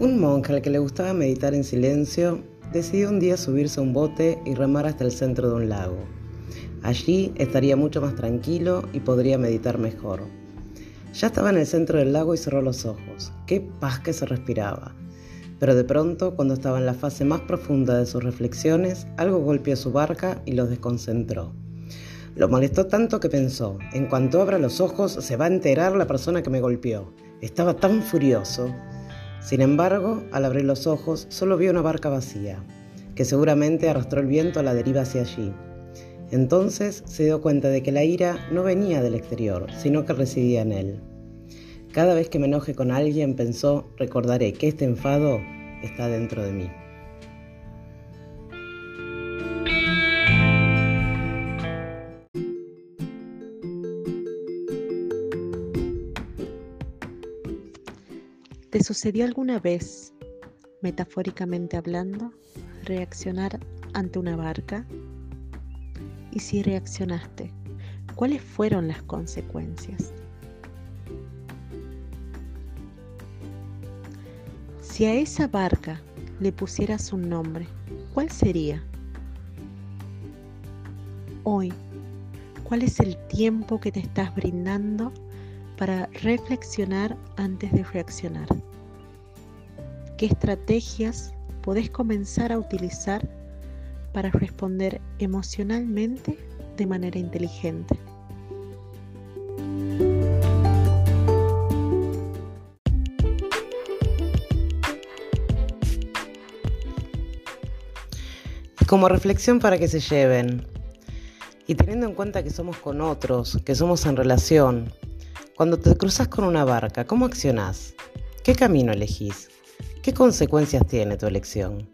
Un monje al que le gustaba meditar en silencio decidió un día subirse a un bote y remar hasta el centro de un lago. Allí estaría mucho más tranquilo y podría meditar mejor. Ya estaba en el centro del lago y cerró los ojos. Qué paz que se respiraba. Pero de pronto, cuando estaba en la fase más profunda de sus reflexiones, algo golpeó su barca y los desconcentró. Lo molestó tanto que pensó, en cuanto abra los ojos se va a enterar la persona que me golpeó. Estaba tan furioso. Sin embargo, al abrir los ojos, solo vio una barca vacía, que seguramente arrastró el viento a la deriva hacia allí. Entonces se dio cuenta de que la ira no venía del exterior, sino que residía en él. Cada vez que me enoje con alguien, pensó, recordaré que este enfado está dentro de mí. ¿Te sucedió alguna vez, metafóricamente hablando, reaccionar ante una barca? Y si reaccionaste, ¿cuáles fueron las consecuencias? Si a esa barca le pusieras un nombre, ¿cuál sería? Hoy, ¿cuál es el tiempo que te estás brindando para reflexionar antes de reaccionar. ¿Qué estrategias podés comenzar a utilizar para responder emocionalmente de manera inteligente? como reflexión para que se lleven, y teniendo en cuenta que somos con otros, que somos en relación, cuando te cruzas con una barca, ¿cómo accionás? ¿Qué camino elegís? ¿Qué consecuencias tiene tu elección?